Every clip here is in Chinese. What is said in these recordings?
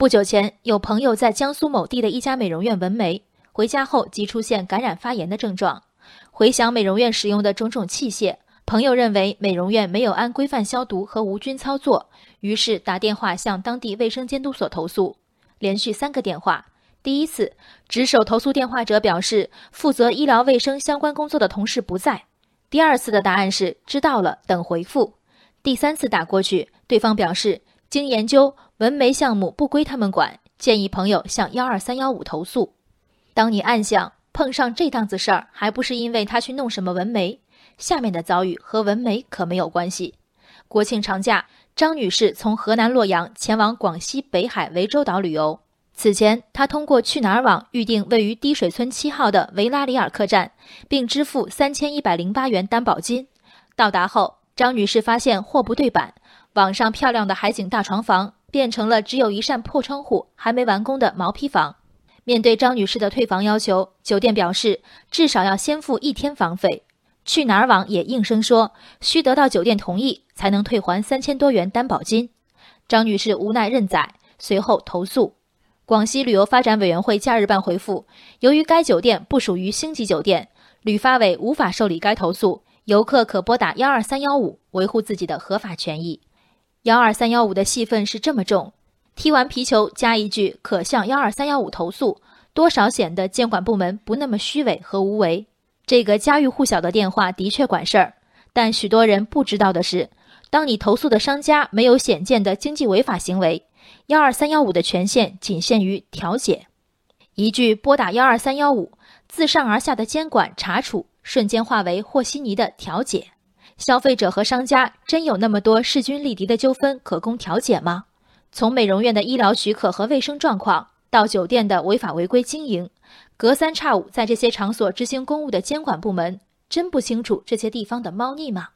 不久前，有朋友在江苏某地的一家美容院纹眉，回家后即出现感染发炎的症状。回想美容院使用的种种器械，朋友认为美容院没有按规范消毒和无菌操作，于是打电话向当地卫生监督所投诉。连续三个电话，第一次值守投诉电话者表示负责医疗卫生相关工作的同事不在，第二次的答案是知道了，等回复。第三次打过去，对方表示经研究。纹眉项目不归他们管，建议朋友向幺二三幺五投诉。当你暗想碰上这档子事儿，还不是因为他去弄什么纹眉？下面的遭遇和纹眉可没有关系。国庆长假，张女士从河南洛阳前往广西北海涠洲岛旅游。此前，她通过去哪儿网预订位于滴水村七号的维拉里尔客栈，并支付三千一百零八元担保金。到达后，张女士发现货不对版，网上漂亮的海景大床房。变成了只有一扇破窗户、还没完工的毛坯房。面对张女士的退房要求，酒店表示至少要先付一天房费。去哪儿网也应声说，需得到酒店同意才能退还三千多元担保金。张女士无奈认栽，随后投诉。广西旅游发展委员会假日办回复，由于该酒店不属于星级酒店，旅发委无法受理该投诉，游客可拨打幺二三幺五维护自己的合法权益。幺二三幺五的戏份是这么重，踢完皮球加一句“可向幺二三幺五投诉”，多少显得监管部门不那么虚伪和无为。这个家喻户晓的电话的确管事儿，但许多人不知道的是，当你投诉的商家没有显见的经济违法行为，幺二三幺五的权限仅限于调解。一句拨打幺二三幺五，自上而下的监管查处瞬间化为和稀泥的调解。消费者和商家真有那么多势均力敌的纠纷可供调解吗？从美容院的医疗许可和卫生状况，到酒店的违法违规经营，隔三差五在这些场所执行公务的监管部门，真不清楚这些地方的猫腻吗？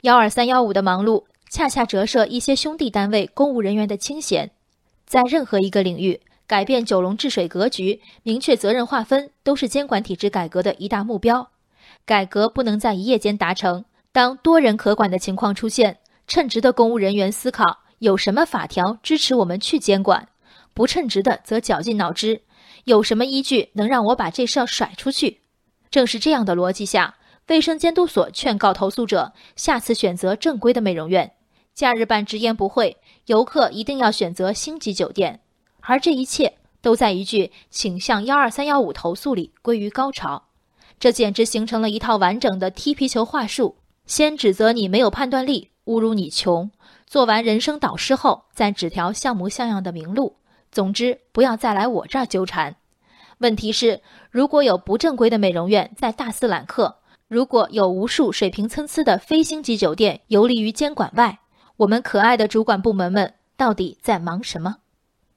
幺二三幺五的忙碌，恰恰折射一些兄弟单位公务人员的清闲。在任何一个领域，改变九龙治水格局，明确责任划分，都是监管体制改革的一大目标。改革不能在一夜间达成。当多人可管的情况出现，称职的公务人员思考有什么法条支持我们去监管，不称职的则绞尽脑汁，有什么依据能让我把这事儿甩出去？正是这样的逻辑下，卫生监督所劝告投诉者下次选择正规的美容院，假日办直言不讳，游客一定要选择星级酒店，而这一切都在一句“请向幺二三幺五投诉”里归于高潮，这简直形成了一套完整的踢皮球话术。先指责你没有判断力，侮辱你穷，做完人生导师后，再指条像模像样的明路。总之，不要再来我这儿纠缠。问题是，如果有不正规的美容院在大肆揽客，如果有无数水平参差的非星级酒店游离于监管外，我们可爱的主管部门们到底在忙什么？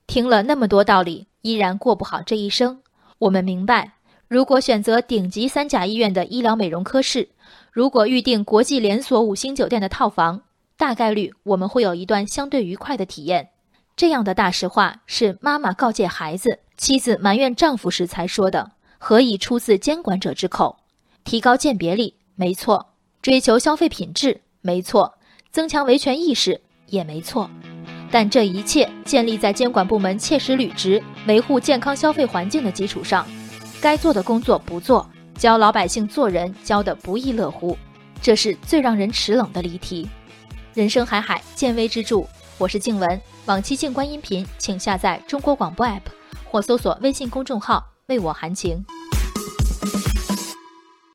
听了那么多道理，依然过不好这一生。我们明白，如果选择顶级三甲医院的医疗美容科室。如果预定国际连锁五星酒店的套房，大概率我们会有一段相对愉快的体验。这样的大实话是妈妈告诫孩子、妻子埋怨丈夫时才说的，何以出自监管者之口？提高鉴别力没错，追求消费品质没错，增强维权意识也没错。但这一切建立在监管部门切实履职、维护健康消费环境的基础上，该做的工作不做。教老百姓做人教得不亦乐乎，这是最让人齿冷的离题。人生海海，见微知著。我是静文，往期静观音频，请下载中国广播 APP 或搜索微信公众号为我含情。